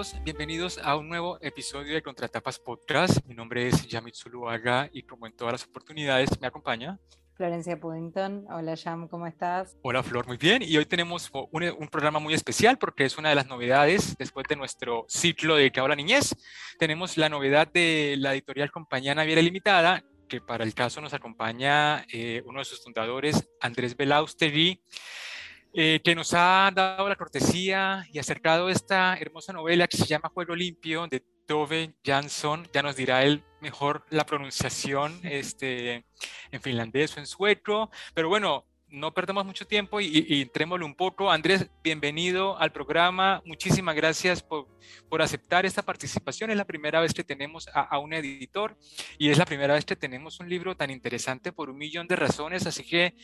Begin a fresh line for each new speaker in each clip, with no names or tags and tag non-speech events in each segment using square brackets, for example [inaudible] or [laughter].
todos, bienvenidos a un nuevo episodio de Contratapas Podcast. Mi nombre es Yamit Zuluaga y como en todas las oportunidades me acompaña
Florencia Puddington. Hola Jam, ¿cómo estás?
Hola Flor, muy bien. Y hoy tenemos un, un, programa muy especial porque es una de las novedades después de nuestro ciclo dedicado a la niñez. Tenemos la novedad de la editorial Compañía Naviera Limitada, que para el caso nos acompaña eh, uno de sus fundadores, Andrés Belausteri. Eh, que nos ha dado la cortesía y acercado esta hermosa novela que se llama Juego Limpio de Tove Jansson. Ya nos dirá él mejor la pronunciación este, en finlandés o en sueco. Pero bueno, no perdamos mucho tiempo y, y, entrémosle un poco. Andrés, bienvenido al programa. Muchísimas gracias por, por, aceptar esta participación. Es la primera vez que tenemos a, a, un editor y es la primera vez que tenemos un libro tan interesante por un millón de razones. Así que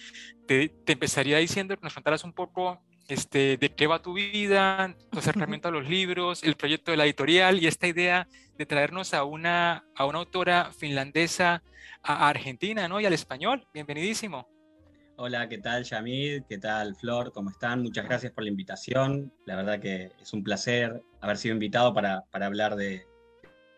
te, te empezaría diciendo que nos contaras un poco este, de qué va tu vida, tu acercamiento a los libros, el proyecto de la editorial y esta idea de traernos a una, a una autora finlandesa a Argentina ¿no? y al español. Bienvenidísimo.
Hola, ¿qué tal Yamid? ¿Qué tal Flor? ¿Cómo están? Muchas gracias por la invitación. La verdad que es un placer haber sido invitado para, para hablar de,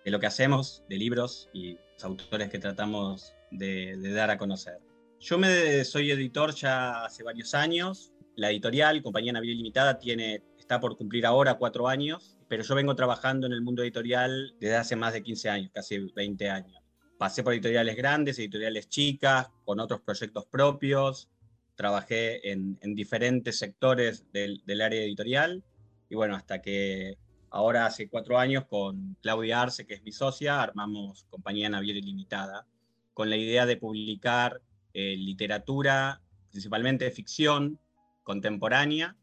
de, lo que hacemos, de libros y los autores que tratamos de, de, dar a conocer. Yo me, soy editor ya hace varios años. La editorial, Compañía Naviera Limitada, tiene, está por cumplir ahora cuatro años, pero yo vengo trabajando en el mundo editorial desde hace más de 15 años, casi 20 años pasé por editoriales grandes, editoriales chicas, con otros proyectos propios, trabajé en, en diferentes sectores del, área editorial y bueno, hasta que ahora hace cuatro años con Claudia Arce, que es mi socia, armamos Compañía Naviera Ilimitada, con la idea de publicar eh, literatura, principalmente ficción contemporánea,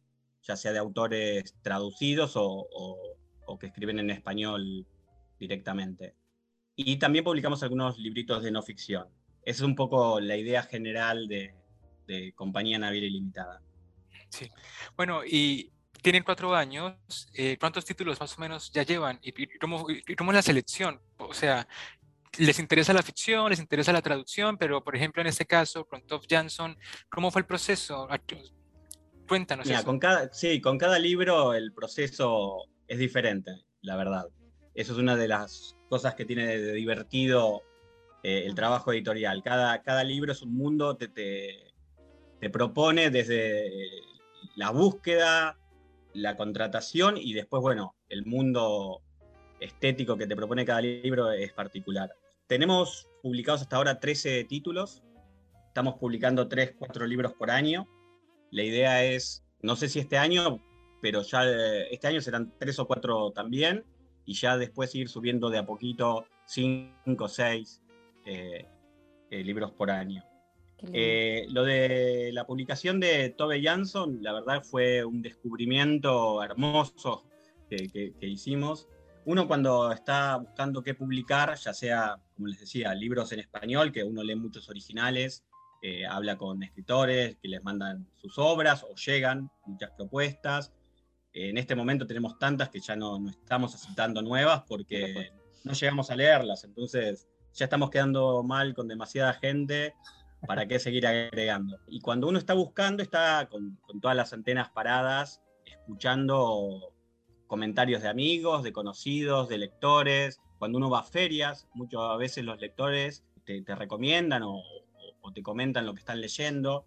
ya sea de autores traducidos o, o que escriben en español directamente. Y también publicamos algunos libritos de no ficción. Esa es un poco la idea general de, de Compañía Naviera Ilimitada.
Sí. Bueno, y tienen cuatro años. Eh, ¿Cuántos títulos más o menos ya llevan? ¿Y, y, cómo, y cómo es la selección? O sea, les interesa la ficción, les interesa la traducción, pero por ejemplo en este caso con Tove Jansson, ¿cómo fue el proceso? Cuéntanos.
Mira,
eso.
Con cada, sí, con cada libro el proceso es diferente, la verdad. Eso es una de las cosas que tiene divertido eh, el trabajo editorial. Cada, cada libro es un mundo, te, te, te propone desde la búsqueda, la contratación y después, bueno, el mundo estético que te propone cada libro es particular. Tenemos publicados hasta ahora 13 títulos, estamos publicando 3, 4 libros por año. La idea es, no sé si este año, pero ya este año serán 3 o 4 también y ya después ir subiendo de a poquito 5 o 6 eh, eh, libros por año. Eh, lo de la publicación de Tove Jansson, la verdad fue un descubrimiento hermoso que, que, que, hicimos. Uno cuando está buscando qué publicar, ya sea, como les decía, libros en español, que uno lee muchos originales, eh, habla con escritores que les mandan sus obras o llegan muchas propuestas, en este momento tenemos tantas que ya no, no, estamos aceptando nuevas porque no llegamos a leerlas, entonces ya estamos quedando mal con demasiada gente, ¿para qué seguir agregando? Y cuando uno está buscando, está con, con todas las antenas paradas, escuchando comentarios de amigos, de conocidos, de lectores. Cuando uno va a ferias, muchas veces los lectores te, te recomiendan o, o, te comentan lo que están leyendo.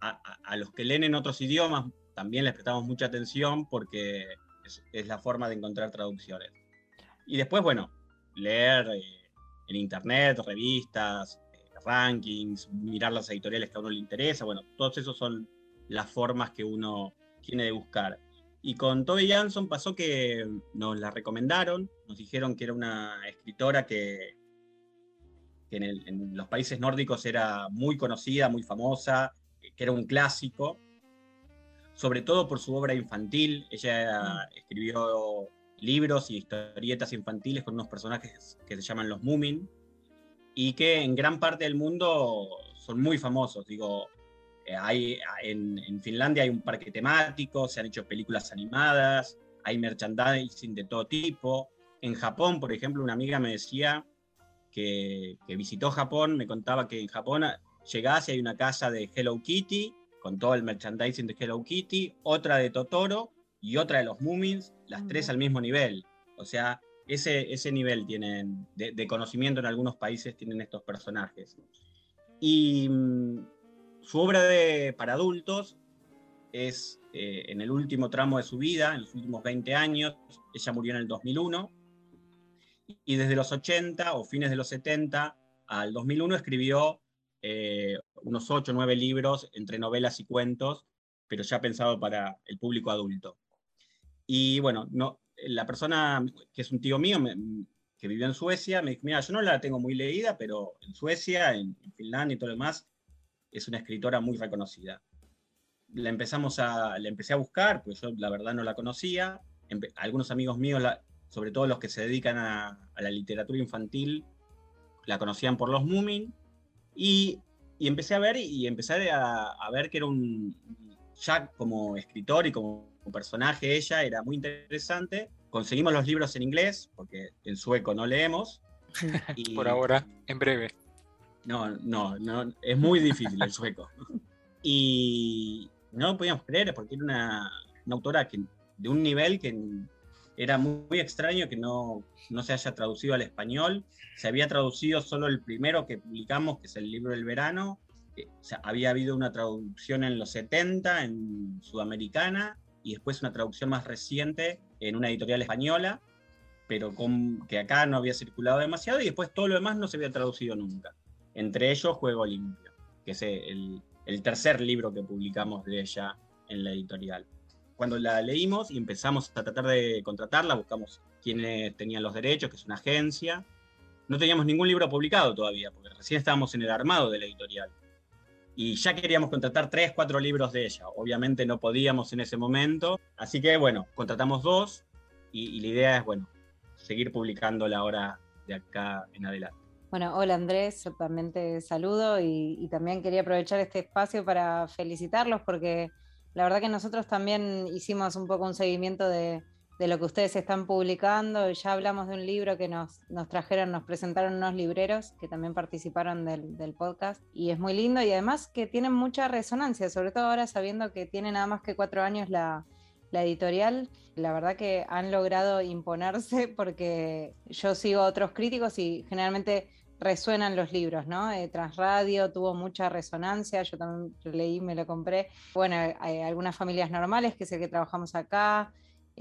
A, a, a, los que leen en otros idiomas, también les prestamos mucha atención porque es, la forma de encontrar traducciones. Y después, bueno, leer eh, en internet, revistas, eh, rankings, mirar las editoriales que a uno le interesa, bueno, todos esos son las formas que uno tiene de buscar. Y con Tove Jansson pasó que nos la recomendaron, nos dijeron que era una escritora que, en, los países nórdicos era muy conocida, muy famosa, que era un clásico, sobre todo por su obra infantil. Ella escribió libros y historietas infantiles con unos personajes que se llaman los Moomin y que en gran parte del mundo son muy famosos. Digo, eh, hay, en, en, Finlandia hay un parque temático, se han hecho películas animadas, hay merchandising de todo tipo. En Japón, por ejemplo, una amiga me decía que, que visitó Japón, me contaba que en Japón llegás y hay una casa de Hello Kitty con todo el merchandising de Hello Kitty, otra de Totoro y otra de los Moomins, las tres al mismo nivel. O sea, ese, ese nivel tienen de, conocimiento en algunos países tienen estos personajes. Y mm, su obra de, para adultos es eh, en el último tramo de su vida, en los últimos 20 años. Ella murió en el 2001. Y desde los 80 o fines de los 70 al 2001 escribió eh, unos 8 o 9 libros entre novelas y cuentos, pero ya pensado para el público adulto. Y bueno, no, la persona que es un tío mío, que vivió en Suecia, me dijo, mira, yo no la tengo muy leída, pero en Suecia, en, Finlandia y todo lo demás, es una escritora muy reconocida. La empezamos a, la empecé a buscar, pues yo la verdad no la conocía. algunos amigos míos, sobre todo los que se dedican a, la literatura infantil, la conocían por los Moomin. Y, y empecé a ver y empecé a, a ver que era un, ya como escritor y como personaje ella era muy interesante. Conseguimos los libros en inglés, porque en sueco no leemos. [laughs]
Y... Por ahora, en breve.
No, no, no, es muy difícil el sueco. Y no lo podíamos creer, porque era una, autora que, de un nivel que era muy, extraño que no, no se haya traducido al español. Se había traducido solo el primero que publicamos, que es el libro del verano. Sea, había habido una traducción en los 70 en Sudamericana y después una traducción más reciente en una editorial española, pero con, que acá no había circulado demasiado y después todo lo demás no se había traducido nunca. Entre ellos Juego Limpio, que es el, el tercer libro que publicamos de ella en la editorial. Cuando la leímos y empezamos a tratar de contratarla, buscamos quiénes tenían los derechos, que es una agencia. No teníamos ningún libro publicado todavía, porque recién estábamos en el armado de la editorial y ya queríamos contratar tres, cuatro libros de ella. Obviamente no podíamos en ese momento, así que bueno, contratamos dos y, la idea es, bueno, seguir publicándola ahora de acá en adelante.
Bueno, hola Andrés, yo también te saludo y, también quería aprovechar este espacio para felicitarlos porque la verdad que nosotros también hicimos un poco un seguimiento de, lo que ustedes están publicando. Ya hablamos de un libro que nos, nos trajeron, nos presentaron unos libreros que también participaron del, del, podcast y es muy lindo y además que tienen mucha resonancia, sobre todo ahora sabiendo que tiene nada más que cuatro años la, la editorial. La verdad que han logrado imponerse [laughs] porque yo sigo a otros críticos y generalmente resuenan los libros, ¿no? Eh, Transradio tuvo mucha resonancia, yo también leí, me lo compré. Bueno, hay algunas familias normales, que es el que trabajamos acá,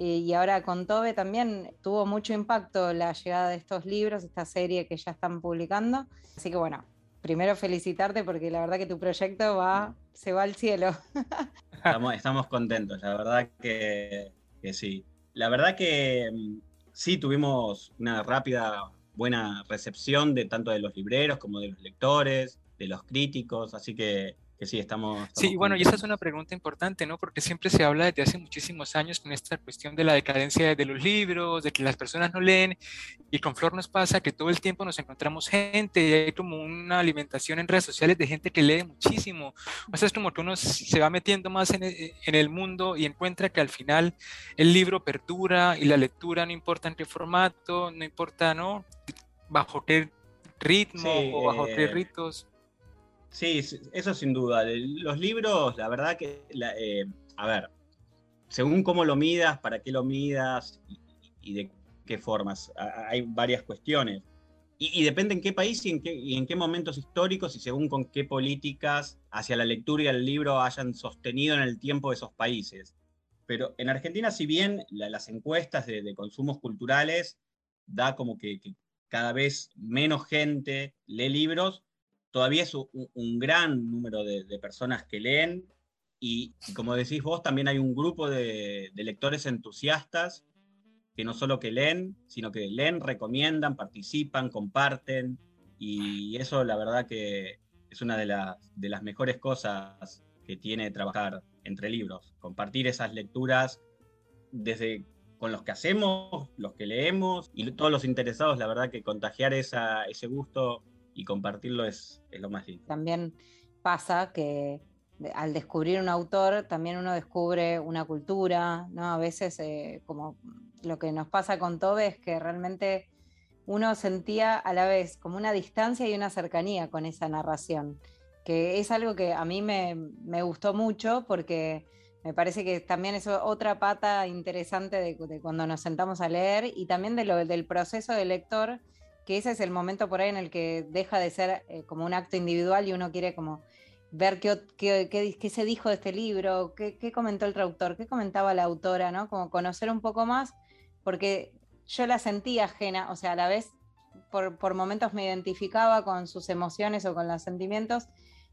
y ahora con Tobe también tuvo mucho impacto la llegada de estos libros, esta serie que ya están publicando. Así que bueno, primero felicitarte porque la verdad que tu proyecto va, se va al cielo. [laughs]
Estamos, contentos, la verdad que, que, sí. La verdad que mm, sí tuvimos una rápida, buena recepción de tanto de los libreros como de los lectores, de los críticos, así que que sí, estamos...
sí, bueno, y esa es una pregunta importante, ¿no? Porque siempre se habla desde hace muchísimos años con esta cuestión de la decadencia de los libros, de que las personas no leen, y con Flor nos pasa que todo el tiempo nos encontramos gente, y hay como una alimentación en redes sociales de gente que lee muchísimo. O sea, es como que uno se va metiendo más en el, en el mundo y encuentra que al final el libro perdura y la lectura no importa en qué formato, no importa, ¿no? Bajo qué ritmo o bajo qué eh, ritos.
Sí, eso sin duda. Los libros, la verdad que, eh, a ver, según cómo lo midas, para qué lo midas y, de qué formas, hay varias cuestiones. Y, depende en qué país y en qué, momentos históricos y según con qué políticas hacia la lectura y el libro hayan sostenido en el tiempo esos países. Pero en Argentina, si bien las encuestas de, consumos culturales da como que cada vez menos gente lee libros, todavía es un, gran número de, personas que leen y, como decís vos, también hay un grupo de, lectores entusiastas que no solo que leen, sino que leen, recomiendan, participan, comparten y eso la verdad que es una de, las mejores cosas que tiene trabajar entre libros, compartir esas lecturas desde con los que hacemos, los que leemos y todos los interesados, la verdad que contagiar ese gusto y compartirlo es, lo más lindo.
También pasa que al descubrir un autor, también uno descubre una cultura, ¿no? A veces, eh, como lo que nos pasa con Tobe, es que realmente uno sentía a la vez como una distancia y una cercanía con esa narración, que es algo que a mí me, me gustó mucho porque me parece que también es otra pata interesante de, cuando nos sentamos a leer y también de lo, del proceso del lector, que ese es el momento por ahí en el que deja de ser eh, como un acto individual y uno quiere como ver qué, qué, se dijo de este libro, qué, comentó el traductor, qué comentaba la autora, ¿no? Como conocer un poco más, porque yo la sentía ajena, o sea, a la vez por, por momentos me identificaba con sus emociones o con los sentimientos,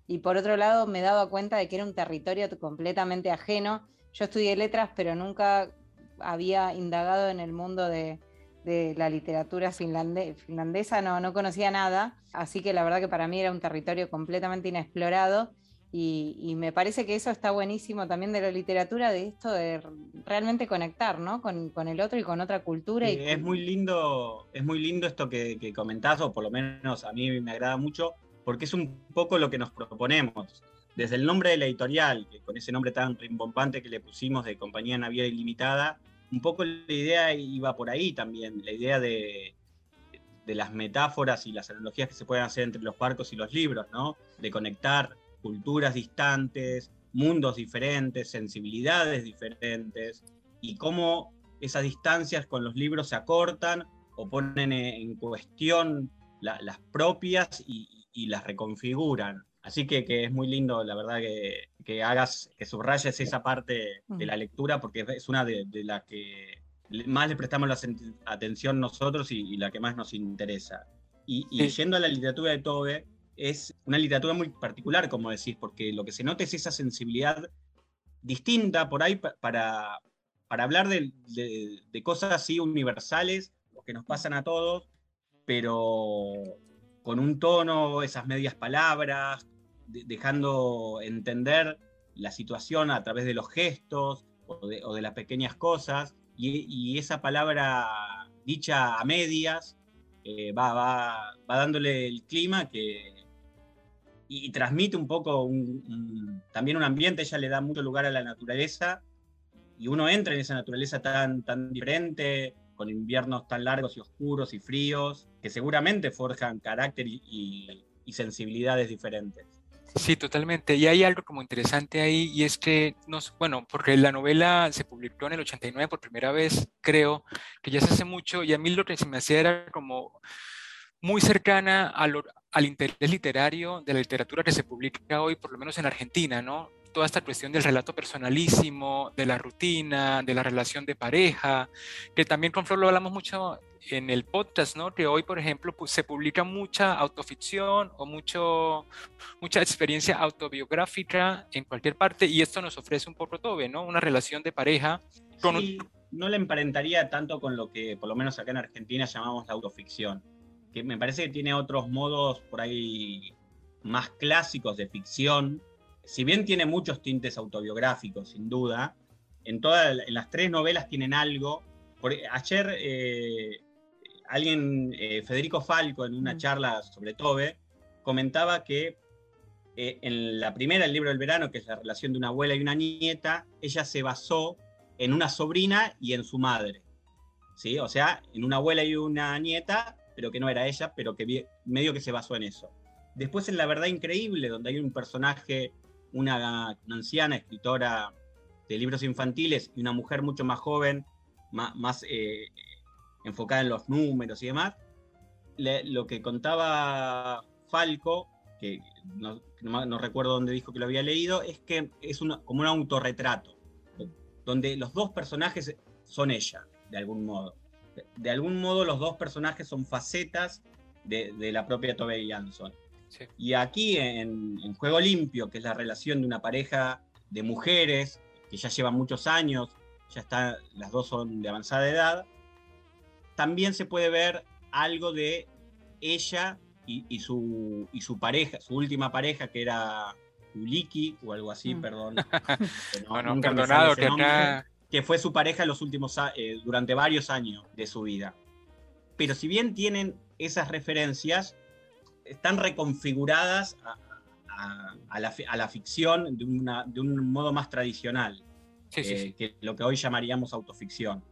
y por otro lado me daba cuenta de que era un territorio completamente ajeno. Yo estudié letras, pero nunca había indagado en el mundo de, la literatura finlandesa, no, no conocía nada, así que la verdad que para mí era un territorio completamente inexplorado y, me parece que eso está buenísimo también de la literatura, de esto de realmente conectar ¿no? con, el otro y con otra cultura. y
es, muy lindo, es muy lindo esto que, que comentás, o por lo menos a mí me agrada mucho, porque es un poco lo que nos proponemos. Desde el nombre de la editorial, que con ese nombre tan rimbombante que le pusimos de Compañía Naviera Ilimitada, un poco la idea iba por ahí también, la idea de, de las metáforas y las analogías que se pueden hacer entre los barcos y los libros, ¿no? De conectar culturas distantes, mundos diferentes, sensibilidades diferentes, y cómo esas distancias con los libros se acortan o ponen en cuestión las propias y, y las reconfiguran. Así que, que, es muy lindo, la verdad, que, que, hagas, que subrayes esa parte de la lectura, porque es una de, las que más le prestamos la atención nosotros y, la que más nos interesa. Y, yendo a la literatura de Tobe, es una literatura muy particular, como decís, porque lo que se nota es esa sensibilidad distinta por ahí para, para hablar de, de cosas así universales, que nos pasan a todos, pero con un tono, esas medias palabras, dejando entender la situación a través de los gestos o de, las pequeñas cosas, y, esa palabra dicha a medias eh, va, va, dándole el clima que, y, transmite un poco también un ambiente, ella le da mucho lugar a la naturaleza, y uno entra en esa naturaleza tan, tan diferente, con inviernos tan largos y oscuros y fríos, que seguramente forjan carácter y, sensibilidades diferentes.
Sí, totalmente. Y hay algo como interesante ahí, y es que, nos, bueno, porque la novela se publicó en el 89 por primera vez, creo, que ya se hace mucho, y a mí lo que se me hacía era como muy cercana al, al interés literario de la literatura que se publica hoy, por lo menos en Argentina, ¿no? Toda esta cuestión del relato personalísimo, de la rutina, de la relación de pareja, que también con Flor lo hablamos mucho en el podcast, ¿no? Que hoy, por ejemplo, pues, se publica mucha autoficción o mucho, mucha experiencia autobiográfica en cualquier parte y esto nos ofrece un poco todo, ¿no? Una relación de pareja.
Con... Sí, no le emparentaría tanto con lo que, por lo menos acá en Argentina, llamamos la autoficción, que me parece que tiene otros modos por ahí más clásicos de ficción, si bien tiene muchos tintes autobiográficos, sin duda, en, todas las tres novelas tienen algo. ayer eh, alguien, eh, Federico Falco, en una mm. charla sobre Tobe, comentaba que eh, en la primera, el libro del verano, que es la relación de una abuela y una nieta, ella se basó en una sobrina y en su madre. ¿sí? O sea, en una abuela y una nieta, pero que no era ella, pero que medio que se basó en eso. Después en La Verdad Increíble, donde hay un personaje una, anciana escritora de libros infantiles y una mujer mucho más joven, más, eh, enfocada en los números y demás, lo que contaba Falco, que no, recuerdo dónde dijo que lo había leído, es que es como un autorretrato, donde los dos personajes son ella, de algún modo. De, algún modo los dos personajes son facetas de, la propia Tove Jansson. Y aquí en, Juego Limpio, que es la relación de una pareja de mujeres que ya llevan muchos años, ya están, las dos son de avanzada edad, también se puede ver algo de ella y, su, y su pareja, su última pareja, que era Uliki o algo así, mm. perdón. [laughs]
bueno, perdonado que
Que fue su pareja los últimos, eh, durante varios años de su vida. Pero si bien tienen esas referencias, están reconfiguradas a, la, ficción de, un modo más tradicional, eh, que lo que hoy llamaríamos autoficción.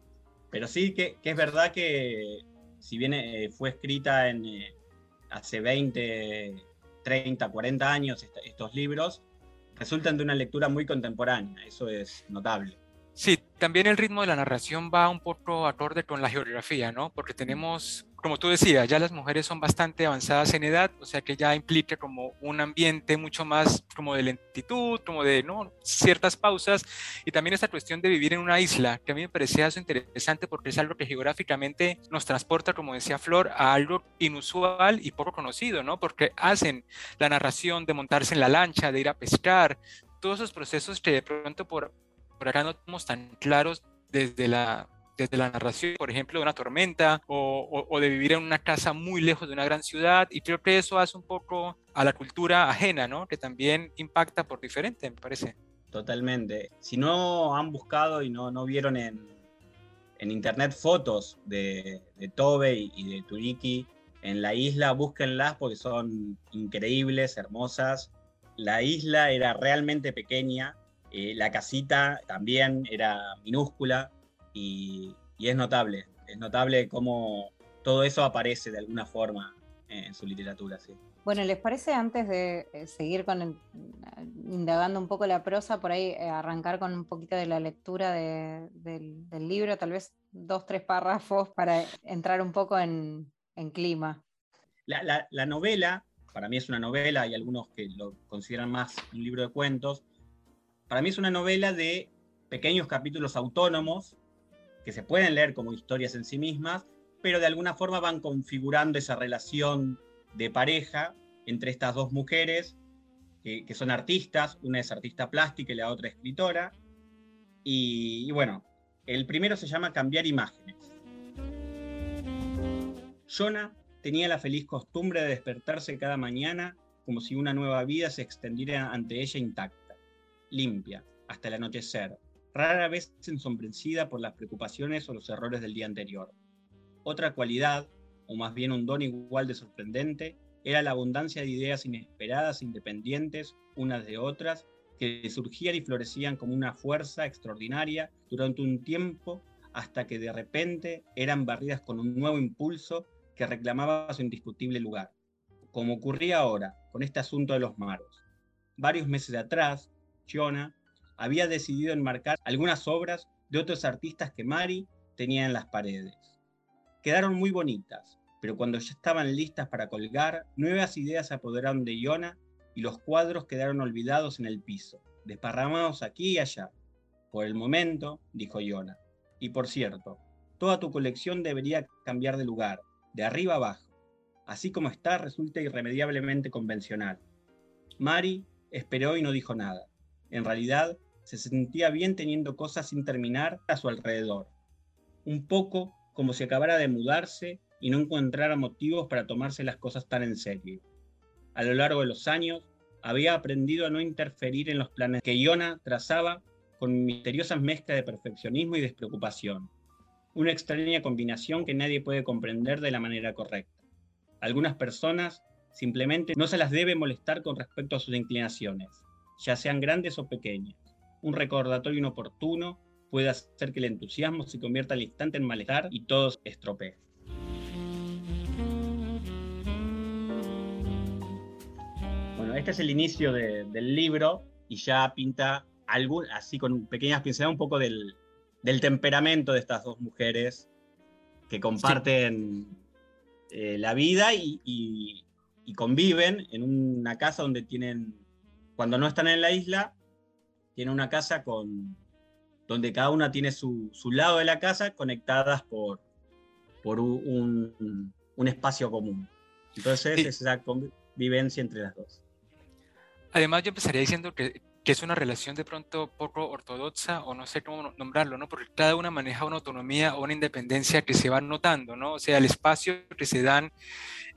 Pero sí que, es verdad que si bien eh, fue escrita en, eh, hace 20, 30, 40 años estos libros, resultan de una lectura muy contemporánea, eso es notable.
Sí, también el ritmo de la narración va un poco acorde con la geografía, ¿no? Porque tenemos, como tú decías, ya las mujeres son bastante avanzadas en edad, o sea que ya implica como un ambiente mucho más como de lentitud, como de, ¿no? Ciertas pausas y también esta cuestión de vivir en una isla, que a mí me parecía eso interesante porque es algo que geográficamente nos transporta, como decía Flor, a algo inusual y poco conocido, ¿no? Porque hacen la narración de montarse en la lancha, de ir a pescar, todos esos procesos que de pronto por por acá no tenemos tan claros desde la, desde la narración, por ejemplo, de una tormenta o, de vivir en una casa muy lejos de una gran ciudad. Y creo que eso hace un poco a la cultura ajena, ¿no? Que también impacta por diferente, me parece.
Totalmente. Si no han buscado y no, no vieron en, en internet fotos de, de Tobe y de Turiki en la isla, búsquenlas porque son increíbles, hermosas. La isla era realmente pequeña, eh, la casita también era minúscula y, es notable, es notable cómo todo eso aparece de alguna forma en su literatura. Sí.
Bueno, ¿les parece antes de eh, seguir con indagando un poco la prosa, por ahí eh, arrancar con un poquito de la lectura del, libro, tal vez dos, tres párrafos para entrar un poco en, clima?
la, novela, para mí es una novela, hay algunos que lo consideran más un libro de cuentos, para mí es una novela de pequeños capítulos autónomos que se pueden leer como historias en sí mismas, pero de alguna forma van configurando esa relación de pareja entre estas dos mujeres que, son artistas, una es artista plástica y la otra escritora. Y, y bueno, el primero se llama Cambiar Imágenes. Jonah tenía la feliz costumbre de despertarse cada mañana como si una nueva vida se extendiera ante ella intacta limpia, hasta el anochecer, rara vez ensombrecida por las preocupaciones o los errores del día anterior. Otra cualidad, o más bien un don igual de sorprendente, era la abundancia de ideas inesperadas, independientes unas de otras, que surgían y florecían como una fuerza extraordinaria durante un tiempo hasta que de repente eran barridas con un nuevo impulso que reclamaba su indiscutible lugar, como ocurría ahora con este asunto de los maros. Varios meses atrás, Fiona, había decidido enmarcar algunas obras de otros artistas que Mari tenía en las paredes. Quedaron muy bonitas, pero cuando ya estaban listas para colgar, nuevas ideas se apoderaron de Iona y los cuadros quedaron olvidados en el piso, desparramados aquí y allá. Por el momento, dijo Iona. Y por cierto, toda tu colección debería cambiar de lugar, de arriba abajo. Así como está, resulta irremediablemente convencional. Mari esperó y no dijo nada. En realidad, se sentía bien teniendo cosas sin terminar a su alrededor. Un poco como si acabara de mudarse y no encontrara motivos para tomarse las cosas tan en serio. A lo largo de los años, había aprendido a no interferir en los planes que Iona trazaba con misteriosas mezclas de perfeccionismo y despreocupación. Una extraña combinación que nadie puede comprender de la manera correcta. Algunas personas simplemente no se las debe molestar con respecto a sus inclinaciones ya sean grandes o pequeñas. Un recordatorio inoportuno puede hacer que el entusiasmo se convierta al instante en malestar y todo se estropee. Bueno, este es el inicio del libro y ya pinta algún, así con pequeñas pinceladas un poco del, temperamento de estas dos mujeres que comparten eh, la vida y conviven en una casa donde tienen cuando no están en la isla, tienen una casa con, donde cada una tiene su, lado de la casa conectadas por, por un, espacio común. Entonces es esa convivencia entre las dos.
Además yo empezaría diciendo que, que, es una relación de pronto poco ortodoxa o no sé cómo nombrarlo, ¿no? Porque cada una maneja una autonomía o una independencia que se va notando, ¿no? O sea, el espacio que se dan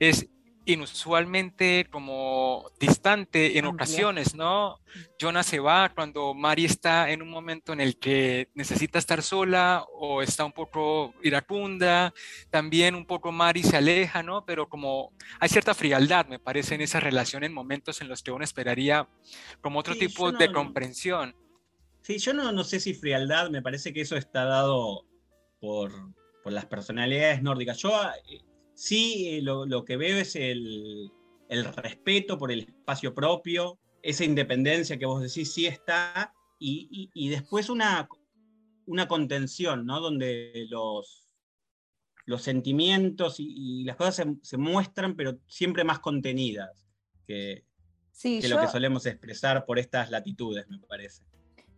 es inusualmente como distante en ocasiones, ¿no? Jonah se va cuando Mari está en un momento en el que necesita estar sola o está un poco iracunda, también un poco Mari se aleja, ¿no? Pero como hay cierta frialdad, me parece, en esa relación en momentos en los que uno esperaría como otro tipo de comprensión.
Sí, yo no, no sé si frialdad, me parece que eso está dado por, por las personalidades nórdicas. Yo eh, Sí, lo, que veo es el, respeto por el espacio propio, esa independencia que vos decís sí está, y, después una, una contención, ¿no? Donde los, los sentimientos y, las cosas se, muestran, pero siempre más contenidas que, lo que solemos expresar por estas latitudes, me parece.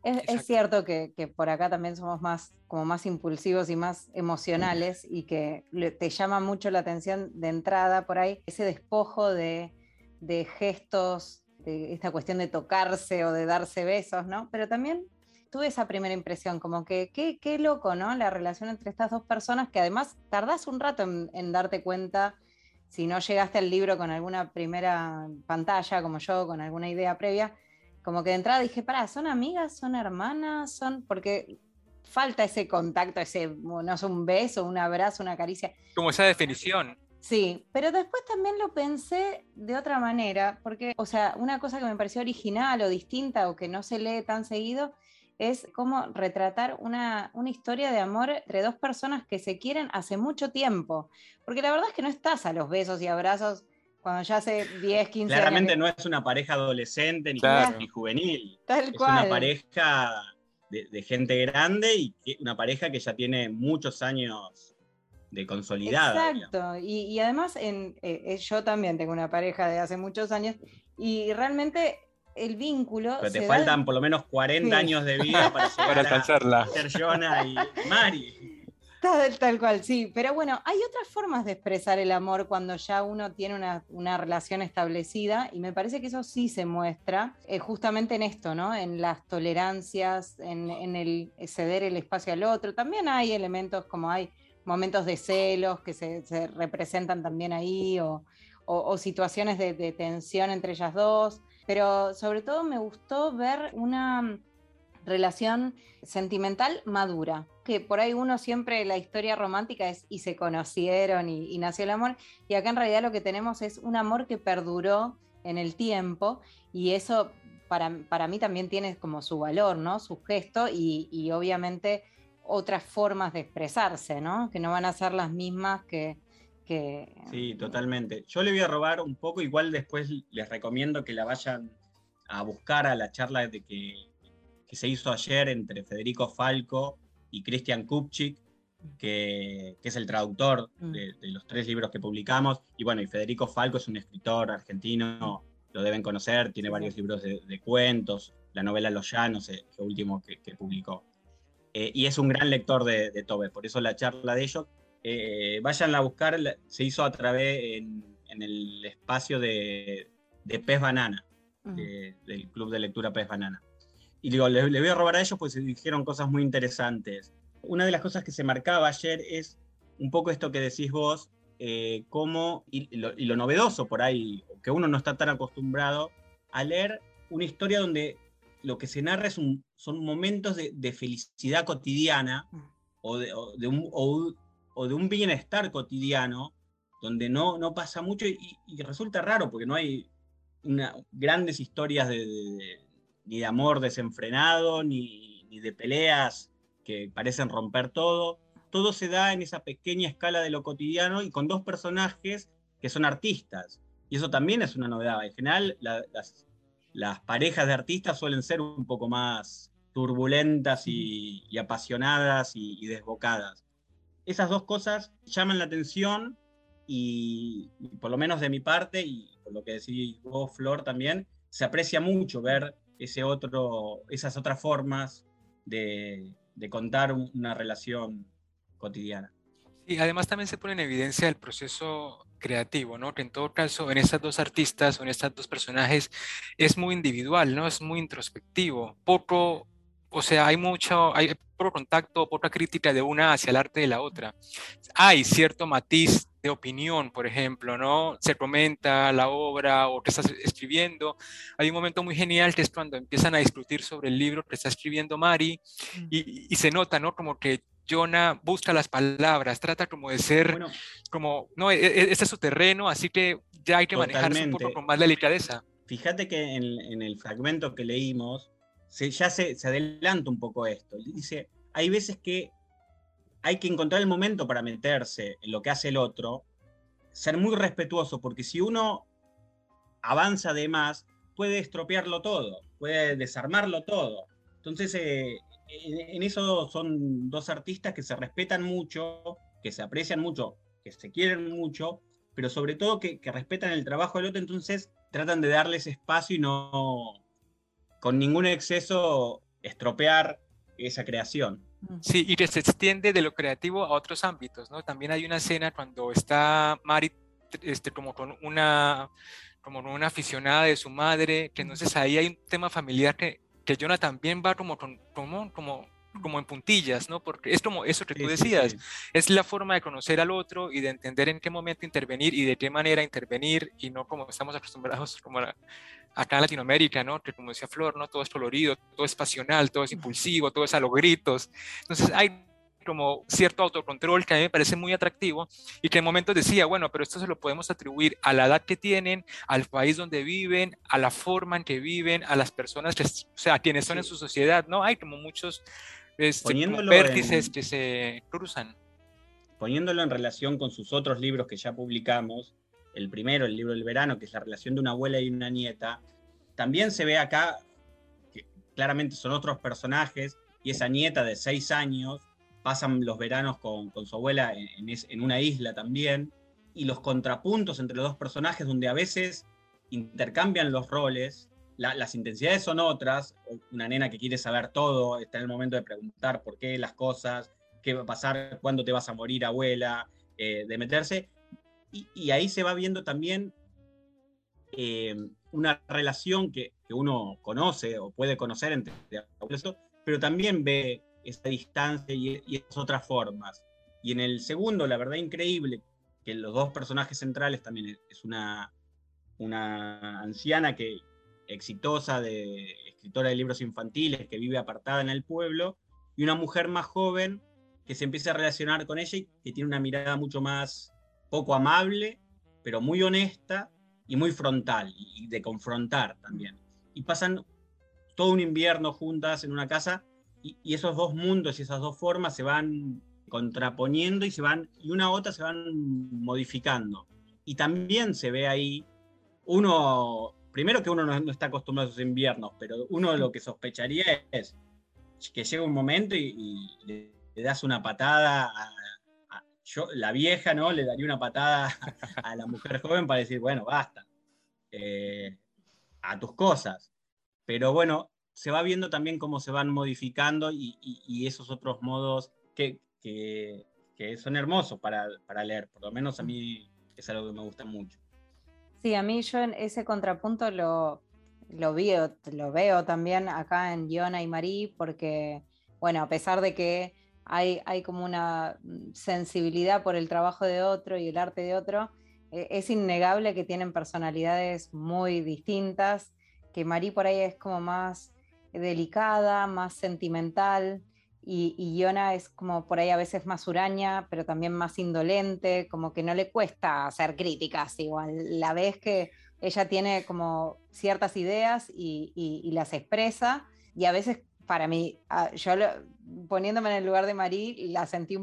Es, cierto que, por acá también somos más, como más impulsivos y más emocionales y que te llama mucho la atención de entrada por ahí ese despojo de, de gestos, de esta cuestión de tocarse o de darse besos, ¿no? Pero también tuve esa primera impresión, como que qué, loco, ¿no? La relación entre estas dos personas que además tardás un rato en darte cuenta si no llegaste al libro con alguna primera pantalla, como yo, con alguna idea previa como que de entrada dije, para, ¿son amigas? ¿Son hermanas? ¿Son...? Porque falta ese contacto, ese, no es un beso, un abrazo, una caricia.
Como esa definición.
Sí, pero después también lo pensé de otra manera, porque, o sea, una cosa que me pareció original o distinta o que no se lee tan seguido es cómo retratar una, una, historia de amor entre dos personas que se quieren hace mucho tiempo. Porque la verdad es que no estás a los besos y abrazos cuando ya hace [laughs] 10, 15
Claramente no es una pareja adolescente ni, juvenil. es una pareja de, gente grande y una pareja que ya tiene muchos años de consolidada.
Exacto. Y, además, en, eh, eh, yo también tengo una pareja de hace muchos años y realmente el vínculo.
Pero te faltan por lo menos 40 años de vida para, [laughs]
para alcanzarla.
ser Jonah y Mari. [laughs]
Tal, cual, sí. Pero bueno, hay otras formas de expresar el amor cuando ya uno tiene una, relación establecida y me parece que eso sí se muestra eh, justamente en esto, ¿no? En las tolerancias, en, el ceder el espacio al otro. También hay elementos como hay momentos de celos que se, representan también ahí o, situaciones de tensión entre ellas dos. Pero sobre todo me gustó ver una relación sentimental madura, que por ahí uno siempre la historia romántica es y se conocieron y, nació el amor, y acá en realidad lo que tenemos es un amor que perduró en el tiempo y eso para, para mí también tiene como su valor, ¿no? Su gesto y, obviamente otras formas de expresarse, ¿no? Que no van a ser las mismas que, que...
Sí, totalmente. Yo le voy a robar un poco, igual después les recomiendo que la vayan a buscar a la charla de que que se hizo ayer entre Federico Falco y Christian Kupchik, que, es el traductor mm. de, los tres libros que publicamos. Y bueno, y Federico Falco es un escritor argentino, lo deben conocer, tiene varios libros de, cuentos, la novela Los Llanos, eh, que último que, publicó. Eh, y es un gran lector de, Tobe, por eso la charla de ellos. Eh, vayan a buscar, se hizo a través en, el espacio de, Pez Banana, mm. del Club de Lectura Pez Banana. Y digo, le, voy a robar a ellos pues se dijeron cosas muy interesantes. Una de las cosas que se marcaba ayer es un poco esto que decís vos, eh, cómo, y lo, novedoso por ahí, que uno no está tan acostumbrado a leer una historia donde lo que se narra es un, son momentos de, felicidad cotidiana mm. o de, un, o, de, un, bienestar cotidiano donde no, no pasa mucho y, resulta raro porque no hay una, grandes historias de, ni de amor desenfrenado, ni, de peleas que parecen romper todo. Todo se da en esa pequeña escala de lo cotidiano y con dos personajes que son artistas. Y eso también es una novedad. En general, las, parejas de artistas suelen ser un poco más turbulentas y, apasionadas y, desbocadas. Esas dos cosas llaman la atención y, y, por lo menos de mi parte, y por lo que decís vos, Flor, también, se aprecia mucho ver ese otro, esas otras formas de, contar una relación cotidiana.
Y además también se pone en evidencia el proceso creativo, ¿no? Que en todo caso, en estas dos artistas o en estos dos personajes es muy individual, ¿no? Es muy introspectivo. Poco, o sea, hay mucho, hay poco contacto, poca crítica de una hacia el arte de la otra. Hay cierto matiz de opinión, por ejemplo, ¿no? Se comenta la obra o que estás escribiendo. Hay un momento muy genial que es cuando empiezan a discutir sobre el libro que está escribiendo Mari mm. y, se nota, ¿no? Como que Jonah busca las palabras, trata como de ser, como, no, e, e, este es su terreno, así que ya hay que manejarse un poco con más delicadeza.
Fíjate que en, el fragmento que leímos, ya se, se adelanta un poco esto. Dice, hay veces que hay que encontrar el momento para meterse en lo que hace el otro, ser muy respetuoso, porque si uno avanza de más, puede estropearlo todo, puede desarmarlo todo. Entonces, eh, en, eso son dos artistas que se respetan mucho, que se aprecian mucho, que se quieren mucho, pero sobre todo que, que respetan el trabajo del otro, entonces tratan de darles espacio y no, con ningún exceso, estropear esa creación.
Sí, y que se extiende de lo creativo a otros ámbitos, ¿no? También hay una escena cuando está Mari este, como con una como una aficionada de su madre, que entonces ahí hay un tema familiar que, que Jonah también va como, como, como, como en puntillas, ¿no? Porque es como eso que tú decías, es la forma de conocer al otro y de entender en qué momento intervenir y de qué manera intervenir y no como estamos acostumbrados como a, acá en Latinoamérica, ¿no? Que como decía Flor, ¿no? Todo es colorido, todo es pasional, todo es impulsivo, todo es a los gritos. Entonces hay como cierto autocontrol que a mí me parece muy atractivo y que en momentos decía, bueno, pero esto se lo podemos atribuir a la edad que tienen, al país donde viven, a la forma en que viven, a las personas, que, o sea, quienes son en su sociedad, ¿no? Hay como muchos este, vértices que se cruzan.
Poniéndolo en relación con sus otros libros que ya publicamos, el primero, el libro del verano, que es la relación de una abuela y una nieta, también se ve acá que claramente son otros personajes y esa nieta de seis años pasan los veranos con, su abuela en, una isla también y los contrapuntos entre los dos personajes donde a veces intercambian los roles, las intensidades son otras, una nena que quiere saber todo, está en el momento de preguntar por qué las cosas, qué va a pasar, cuándo te vas a morir abuela, eh, de meterse, y, ahí se va viendo también eh, una relación que, uno conoce o puede conocer entre abuelos, pero también ve esa distancia y, esas otras formas. Y en el segundo, la verdad increíble, que los dos personajes centrales también es una, una anciana que exitosa de escritora de libros infantiles que vive apartada en el pueblo y una mujer más joven que se empieza a relacionar con ella y que tiene una mirada mucho más poco amable, pero muy honesta y muy frontal, y de confrontar también. Y pasan todo un invierno juntas en una casa, y, esos dos mundos y esas dos formas se van contraponiendo y se van, y una a otra se van modificando. Y también se ve ahí, uno, primero que uno no, está acostumbrado a esos inviernos, pero uno lo que sospecharía es que llega un momento y, le, le das una patada a, yo, la vieja, ¿no? Le daría una patada [laughs] a la mujer joven para decir, bueno, basta, eh, a tus cosas. Pero bueno, se va viendo también cómo se van modificando y, esos otros modos que, son hermosos para, leer, por lo menos a mí es algo que me gusta mucho.
Sí, a mí yo en ese contrapunto lo, lo, veo, lo veo también acá en Giona y Marí, porque, bueno, a pesar de que hay, como una mm, sensibilidad por el trabajo de otro y el arte de otro. E, es innegable que tienen personalidades muy distintas, que Marí por ahí es como más delicada, más sentimental, y, y Iona es como por ahí a veces más huraña, pero también más indolente, como que no le cuesta hacer críticas, igual la vez que ella tiene como ciertas ideas y, y las expresa, y a veces para mí, ah, yo poniéndome en el lugar de Marí, la sentí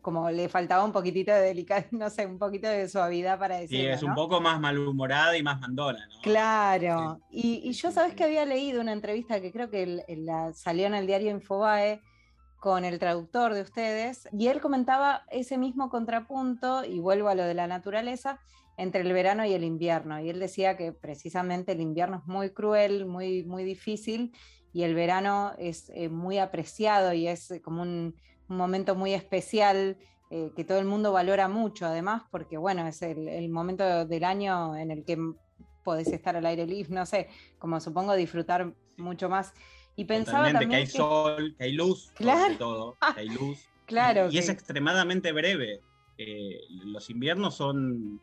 como le faltaba un poquitito de delicadeza, [laughs] no sé, un poquito de suavidad para decir.
Sí, es un poco más malhumorada y más mandona, ¿no?
Claro. Y, yo, ¿sabes que había leído una entrevista que creo que la, salió en el diario Infobae con el traductor de ustedes, y él comentaba ese mismo contrapunto, y vuelvo a lo de la naturaleza, entre el verano y el invierno. Y él decía que precisamente el invierno es muy cruel, muy, muy difícil, y el verano es eh, muy apreciado y es eh, como un, momento muy especial eh, que todo el mundo valora mucho, además, porque bueno, es el, momento del año en el que podés estar al aire libre, no sé, como supongo disfrutar mucho más. Y pensaba también
que hay sol, que hay luz, claro. todo, [laughs] que hay luz.
claro.
Y, es extremadamente breve. los inviernos son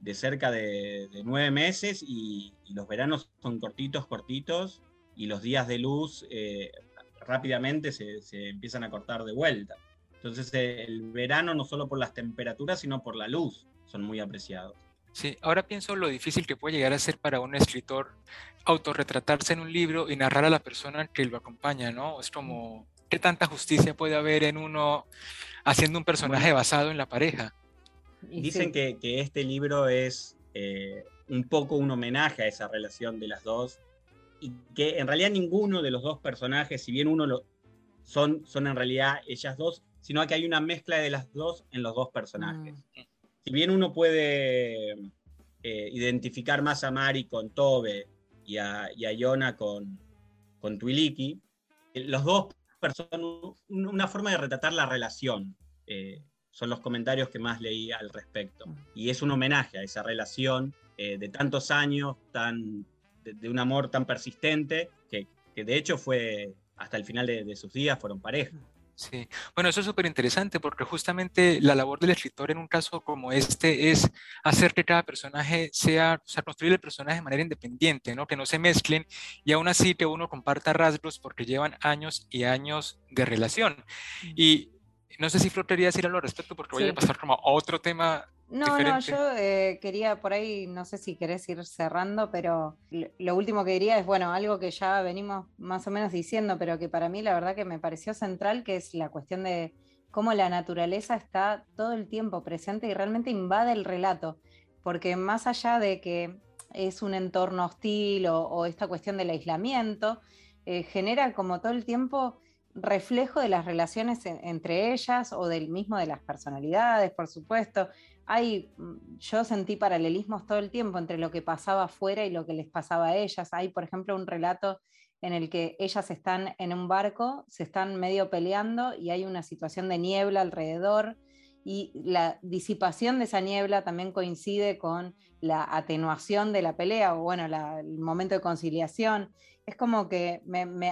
de cerca de, nueve meses y, los veranos son cortitos, cortitos y los días de luz eh, rápidamente se, empiezan a cortar de vuelta. Entonces el verano no solo por las temperaturas, sino por la luz son muy apreciados.
Sí, ahora pienso lo difícil que puede llegar a ser para un escritor autorretratarse en un libro y narrar a la persona que lo acompaña, ¿no? Es como, ¿qué tanta justicia puede haber en uno haciendo un personaje basado en la pareja?
Dicen que, que, este libro es eh, un poco un homenaje a esa relación de las dos y que en realidad ninguno de los dos personajes, si bien uno lo, son, son en realidad ellas dos, sino que hay una mezcla de las dos en los dos personajes. Mm. Si bien uno puede eh, identificar más a Mari con Tobe y a, y a Yona con, con Twiliki, eh, los dos son una forma de retratar la relación. Eh, son los comentarios que más leí al respecto. Y es un homenaje a esa relación de tantos años, tan, de, un amor tan persistente, que, que, de hecho fue hasta el final de, de sus días, fueron pareja.
Sí, bueno, eso es súper interesante porque justamente la labor del escritor en un caso como este es hacer que cada personaje sea, o sea, construir el personaje de manera independiente, ¿no? Que no se mezclen y aún así que uno comparta rasgos porque llevan años y años de relación. Y no sé si Flor quería decir algo al respecto porque voy a pasar como a otro tema
no, no, yo eh, quería por ahí, no sé si querés ir cerrando, pero lo último que diría es, bueno, algo que ya venimos más o menos diciendo, pero que para mí la verdad que me pareció central, que es la cuestión de cómo la naturaleza está todo el tiempo presente y realmente invade el relato, porque más allá de que es un entorno hostil o, esta cuestión del aislamiento, eh, genera como todo el tiempo reflejo de las relaciones entre ellas o del mismo de las personalidades, por supuesto hay, mm, yo sentí paralelismos todo el tiempo entre lo que pasaba afuera y lo que les pasaba a ellas. Hay, por ejemplo, un relato en el que ellas están en un barco, se están medio peleando y hay una situación de niebla alrededor y la disipación de esa niebla también coincide con la atenuación de la pelea o bueno, el momento de conciliación es como que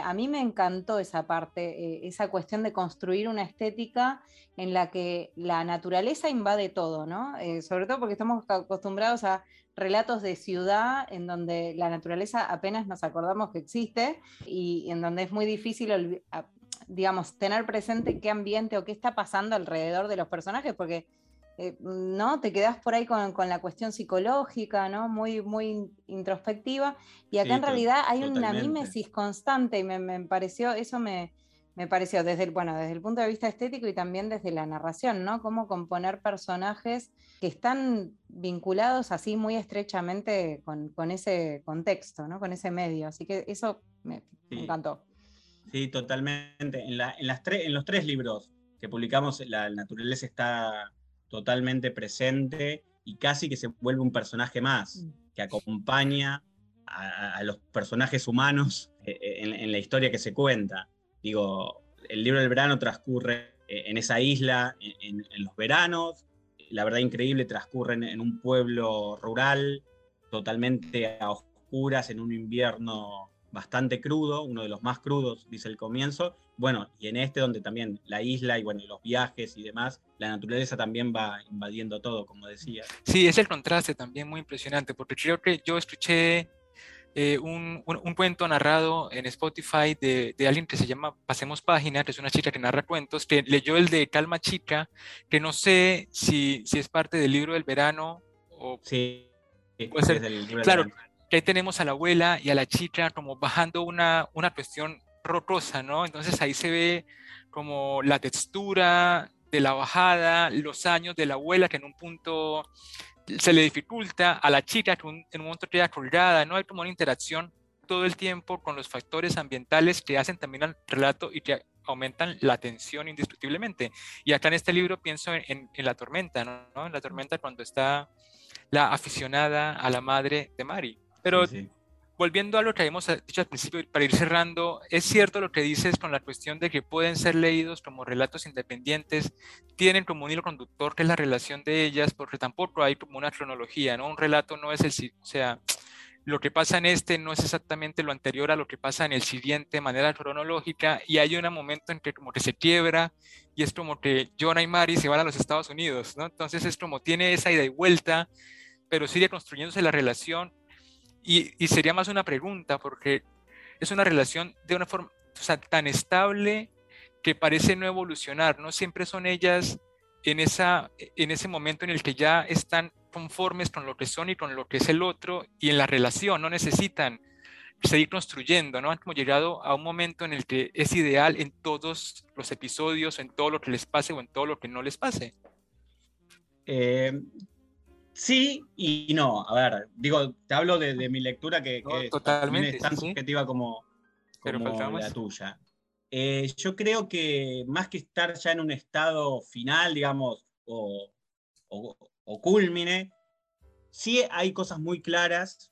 a mí me encantó esa parte, eh, esa cuestión de construir una estética en la que la naturaleza invade todo, ¿no? Eh, sobre todo porque estamos acostumbrados a relatos de ciudad en donde la naturaleza apenas nos acordamos que existe y en donde es muy difícil, digamos, tener presente qué ambiente o qué está pasando alrededor de los personajes, porque eh, ¿no? Te quedas por ahí con, la cuestión psicológica, ¿no? Muy, muy introspectiva. Y acá en realidad hay una mímesis constante y me, pareció, eso me, pareció desde el, bueno, desde el punto de vista estético y también desde la narración, ¿no? Cómo componer personajes que están vinculados así muy estrechamente con, ese contexto, ¿no? Con ese medio. Así que eso me, encantó.
Sí, totalmente. En, en, las en los tres libros que publicamos, La naturaleza está totalmente presente y casi que se vuelve un personaje más, mm. que acompaña a, los personajes humanos eh, eh, en, la historia que se cuenta. Digo, el libro del verano transcurre eh, en esa isla, en, los veranos, la verdad increíble, transcurre en, un pueblo rural, totalmente a oscuras, en un invierno bastante crudo, uno de los más crudos, dice el comienzo. Bueno, y en este donde también la isla y bueno, los viajes y demás, la naturaleza también va invadiendo todo, como decía.
Sí, es el contraste también muy impresionante, porque creo que yo escuché eh, un, un, cuento narrado en Spotify de, de, alguien que se llama Pasemos Página, que es una chica que narra cuentos, que leyó el de Calma Chica, que no sé si, si es parte del libro del verano o...
Sí,
puede ser. Del libro claro, del verano que ahí tenemos a la abuela y a la chica como bajando una, una cuestión rocosa, ¿no? Entonces ahí se ve como la textura de la bajada, los años de la abuela que en un punto se le dificulta, a la chica que en un momento queda colgada, ¿no? Hay como una interacción todo el tiempo con los factores ambientales que hacen también al relato y que aumentan la tensión indiscutiblemente. Y acá en este libro pienso en, en, la tormenta, ¿no? En la tormenta cuando está la aficionada a la madre de Mari. Pero volviendo a lo que habíamos dicho al principio, para ir cerrando, es cierto lo que dices con la cuestión de que pueden ser leídos como relatos independientes, tienen como un hilo conductor que es la relación de ellas, porque tampoco hay como una cronología, ¿no? Un relato no es el, o sea, lo que pasa en este no es exactamente lo anterior a lo que pasa en el siguiente de manera cronológica y hay un momento en que como que se quiebra y es como que Jonah y Mary se van a los Estados Unidos, ¿no? Entonces es como tiene esa ida y vuelta, pero sigue construyéndose la relación y, sería más una pregunta, porque es una relación de una forma tan estable que parece no evolucionar, no siempre son ellas en, esa, en ese momento en el que ya están conformes con lo que son y con lo que es el otro y en la relación, no necesitan seguir construyendo, ¿no? Han como llegado a un momento en el que es ideal en todos los episodios, en todo lo que les pase o en todo lo que no les pase.
Eh, Sí y no. A ver, digo, te hablo de, mi lectura que,
es
tan subjetiva como, la tuya. Eh, yo creo que más que estar ya en un estado final, digamos, o, o, culmine, sí hay cosas muy claras,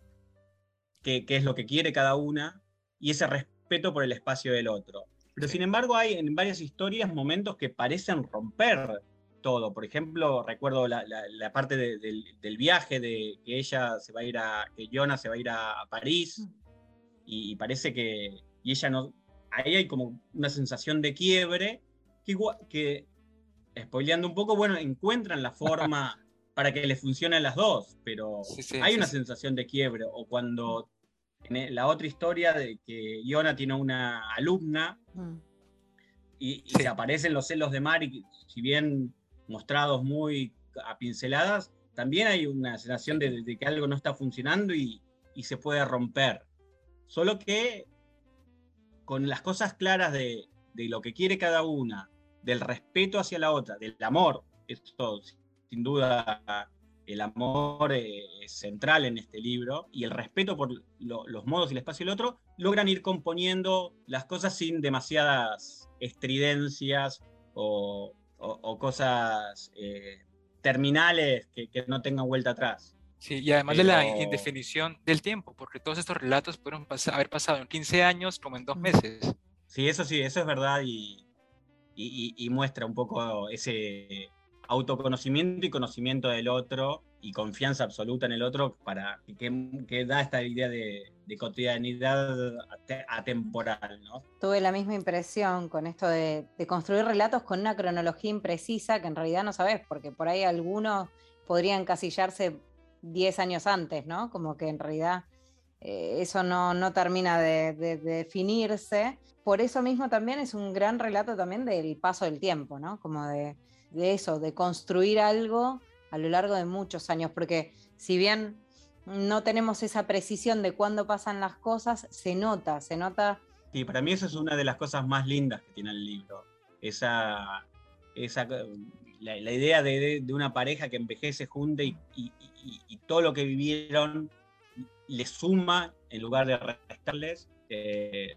que, es lo que quiere cada una, y ese respeto por el espacio del otro. Pero sin embargo hay en varias historias momentos que parecen romper todo. Por ejemplo, recuerdo la, parte del, viaje de que ella se va a ir a, que Jonah se va a ir a, París mm. y, parece que, y ella no, ahí hay como una sensación de quiebre que, que spoileando un poco, bueno, encuentran la forma [laughs] para que le funcionen las dos, pero hay una sensación de quiebre. O cuando en la otra historia de que Iona tiene una alumna mm. y, se aparecen los celos de Mari, si bien mostrados muy a pinceladas, también hay una sensación de, que algo no está funcionando y, se puede romper. Solo que con las cosas claras de, de lo que quiere cada una, del respeto hacia la otra, del amor, esto sin duda el amor es central en este libro, y el respeto por los modos y el espacio del otro, logran ir componiendo las cosas sin demasiadas estridencias o, cosas eh, terminales que, no tengan vuelta atrás.
Sí, y además de la indefinición del tiempo, porque todos estos relatos pueden haber pasado en 15 años como en dos meses.
Sí, eso sí, eso es verdad y, y, muestra un poco ese autoconocimiento y conocimiento del otro y confianza absoluta en el otro para que, da esta idea de, cotidianidad atemporal. ¿no?
Tuve la misma impresión con esto de, construir relatos con una cronología imprecisa que en realidad no sabes, porque por ahí algunos podrían casillarse 10 años antes, ¿no? Como que en realidad eh, eso no, termina de, definirse. Por eso mismo también es un gran relato también del paso del tiempo, ¿no? Como de, eso, de construir algo a lo largo de muchos años, porque si bien no tenemos esa precisión de cuándo pasan las cosas, se nota, se nota.
Sí, para mí eso es una de las cosas más lindas que tiene el libro. Esa, esa la, idea de, una pareja que envejece junta y, y, todo lo que vivieron le suma en lugar de restarles. Eh,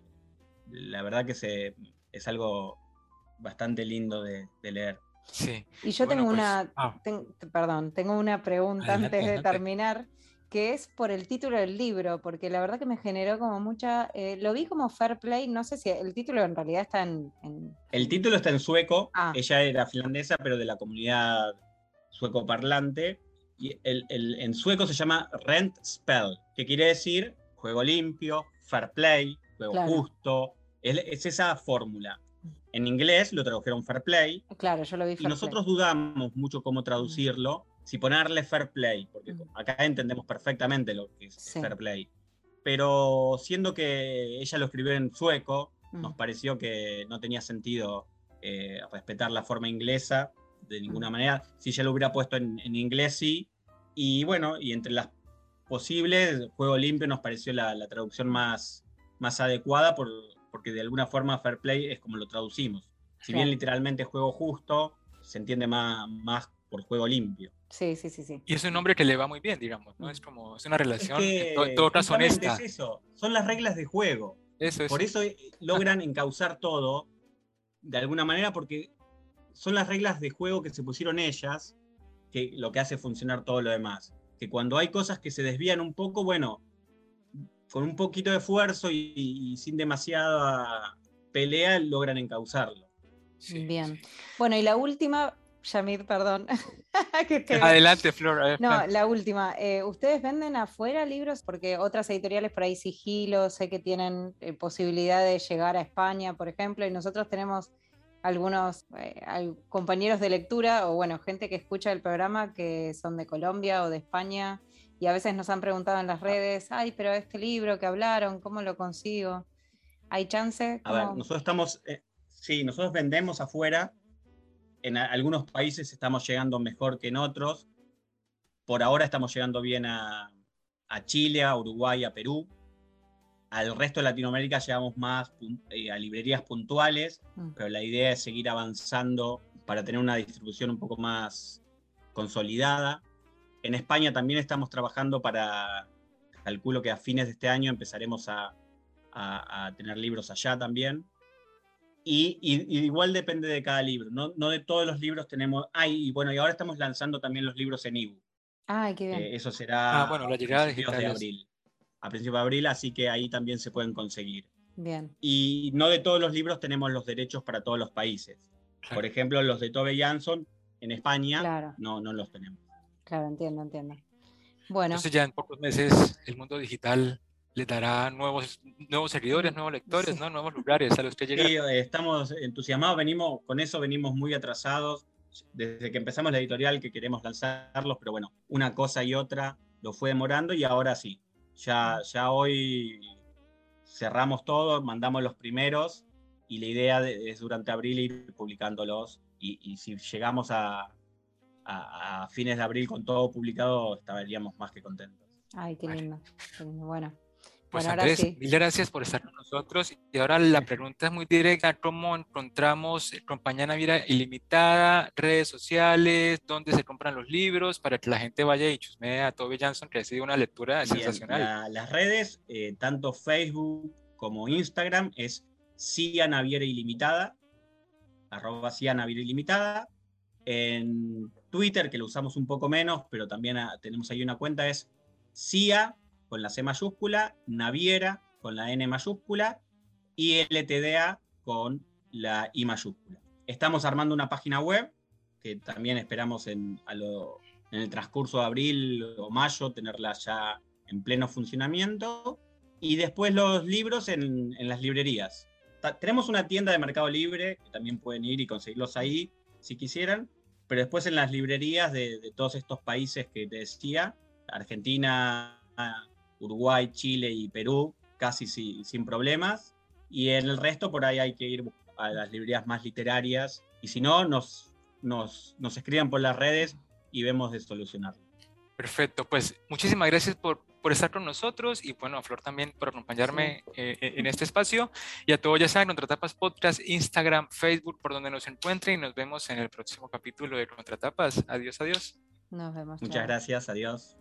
la verdad que se, es algo bastante lindo de, leer.
Sí.
Y yo tengo pues, una, ah. perdón, tengo una pregunta antes de terminar, que es por el título del libro, porque la verdad que me generó como mucha, eh, lo vi como Fair Play, no sé si el título en realidad está en...
El título está en sueco, ah. ella era finlandesa, pero de la comunidad sueco parlante, y el, en sueco se llama Rent Spell, que quiere decir juego limpio, fair play, juego justo. Es, esa fórmula. En inglés lo tradujeron fair play.
Claro, yo lo vi.
y nosotros dudamos mucho cómo traducirlo, si ponerle fair play, porque acá entendemos perfectamente lo que es fair play. Pero siendo que ella lo escribió en sueco, nos pareció que no tenía sentido eh, respetar la forma inglesa de ninguna manera. Si ya lo hubiera puesto en, inglés, sí. Y bueno, y entre las posibles, Juego Limpio nos pareció la, traducción más, más adecuada por, porque de alguna forma Fair Play es como lo traducimos. Si bien literalmente Juego Justo, se entiende más, más por Juego Limpio.
Sí, sí, sí, sí.
Y es un nombre que le va muy bien, digamos, ¿no? Es como, es una relación es que, todo, honesta.
Es eso, son las reglas de juego. Eso, Por eso logran encauzar todo de alguna manera porque son las reglas de juego que se pusieron ellas, que lo que hace funcionar todo lo demás. Que cuando hay cosas que se desvían un poco, bueno, con un poquito de esfuerzo y, sin demasiada pelea logran encauzarlo.
Bien. Bueno, y la última, Yamir, perdón. [laughs]
Adelante, Flor.
No, la última. Eh, ¿Ustedes venden afuera libros? Porque otras editoriales por ahí sigilo, sé que tienen eh, posibilidad de llegar a España, por ejemplo, y nosotros tenemos algunos eh, compañeros de lectura o bueno, gente que escucha el programa que son de Colombia o de España y a veces nos han preguntado en las redes, ay, pero este libro que hablaron, ¿cómo lo consigo? ¿Hay chance?
A ver, nosotros estamos, eh, sí, nosotros vendemos afuera, en algunos países estamos llegando mejor que en otros, por ahora estamos llegando bien a, a Chile, a Uruguay, a Perú, al resto de Latinoamérica llegamos más eh, a librerías puntuales, mm. pero la idea es seguir avanzando para tener una distribución un poco más consolidada. En España también estamos trabajando para, calculo que a fines de este año empezaremos a, tener libros allá también. Y, igual depende de cada libro, no, no, de todos los libros tenemos. Ah, y bueno, y ahora estamos lanzando también los libros en ebook.
Ah, qué bien.
Eh, eso será
ah, bueno, la llegada
a principios de abril. A principios de abril, así que ahí también se pueden conseguir.
Bien.
Y no de todos los libros tenemos los derechos para todos los países. Por ejemplo, los de Tove Jansson en España no, no los tenemos.
Claro, entiendo, entiendo. Bueno.
Entonces ya en pocos meses el mundo digital le dará nuevos, nuevos seguidores, nuevos lectores, ¿no? nuevos lugares a los que llegar.
Sí, estamos entusiasmados, venimos, con eso venimos muy atrasados desde que empezamos la editorial que queremos lanzarlos, pero bueno, una cosa y otra lo fue demorando y ahora sí, ya, ya hoy cerramos todo, mandamos los primeros y la idea es durante abril ir publicándolos y si llegamos a, a, fines de abril con todo publicado, estaríamos más que contentos.
Ay, qué lindo. Bueno.
Pues Andrés, mil gracias por estar con nosotros. Y ahora la pregunta es muy directa, ¿cómo encontramos Compañía Naviera Ilimitada, redes sociales, dónde se compran los libros, para que la gente vaya y chusmee a Toby Jansson, que ha sido una lectura sensacional?
las redes, eh, tanto Facebook como Instagram, es CIA Naviera Ilimitada, arroba CIA Naviera Ilimitada. En Twitter, que lo usamos un poco menos, pero también ah, tenemos ahí una cuenta, es CIA con la C mayúscula, Naviera con la N mayúscula y LTDA con la I mayúscula. Estamos armando una página web que también esperamos en, el transcurso de abril o mayo tenerla ya en pleno funcionamiento. Y después los libros en, en las librerías. tenemos una tienda de Mercado Libre, que también pueden ir y conseguirlos ahí si quisieran pero después en las librerías de, todos estos países que te decía, Argentina, Uruguay, Chile y Perú, casi sin problemas, y en el resto por ahí hay que ir a las librerías más literarias, y si no, nos, nos, nos escriban por las redes y vemos de solucionarlo.
Perfecto, pues muchísimas gracias por, por estar con nosotros y bueno, a Flor también por acompañarme eh, eh, en este espacio. Y a todos ya saben, Contratapas Podcast, Instagram, Facebook, por donde nos encuentren y nos vemos en el próximo capítulo de Contratapas. Adiós, adiós.
Nos vemos.
Muchas gracias, adiós.